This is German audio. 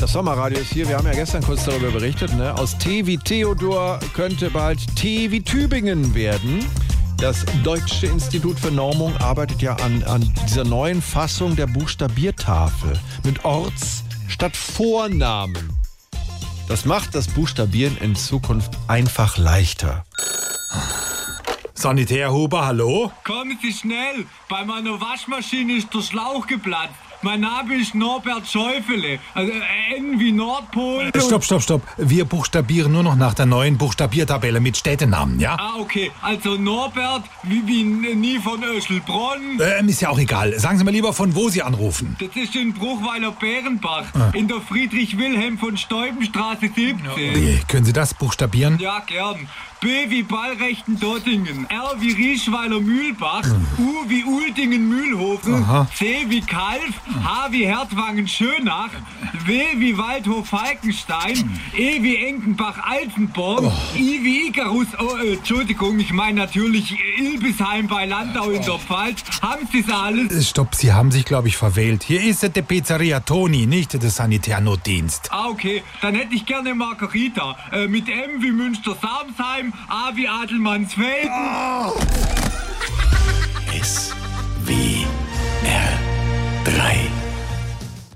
Das Sommerradio ist hier. Wir haben ja gestern kurz darüber berichtet. Ne? Aus T wie Theodor könnte bald T wie Tübingen werden. Das Deutsche Institut für Normung arbeitet ja an, an dieser neuen Fassung der Buchstabiertafel mit Orts statt Vornamen. Das macht das Buchstabieren in Zukunft einfach leichter. Sanitärhuber, hallo? Kommen Sie schnell! Bei meiner Waschmaschine ist der Schlauch geplatzt. Mein Name ist Norbert Schäufele. Also äh, N wie Nordpol. Äh, Stopp, stopp, stopp. Wir buchstabieren nur noch nach der neuen Buchstabiertabelle mit Städtenamen, ja? Ah, okay. Also Norbert wie, wie nie von Öschelbronn. Ähm, ist ja auch egal. Sagen Sie mir lieber, von wo Sie anrufen. Das ist in Bruchweiler Bärenbach. In der Friedrich-Wilhelm von Steubenstraße 17. Wie, können Sie das buchstabieren? Ja, gern. B wie Ballrechten Dottingen. R wie Rieschweiler Mühlbach. U wie Uldingen Mühlhofen. Aha. C wie Kalf. H wie Hertwangen Schönach. W wie Waldhof Falkenstein. E wie Enkenbach Altenborn. I wie Icarus. Oh, äh, Entschuldigung, ich meine natürlich Ilbisheim bei Landau in der Pfalz. Haben Sie es alles? Äh, Stopp, Sie haben sich, glaube ich, verwählt. Hier ist der Pizzeria Toni, nicht der Sanitärnotdienst. Ah, okay. Dann hätte ich gerne Margarita. Äh, mit M wie Münster-Samsheim. A wie Adelmannsfeld. S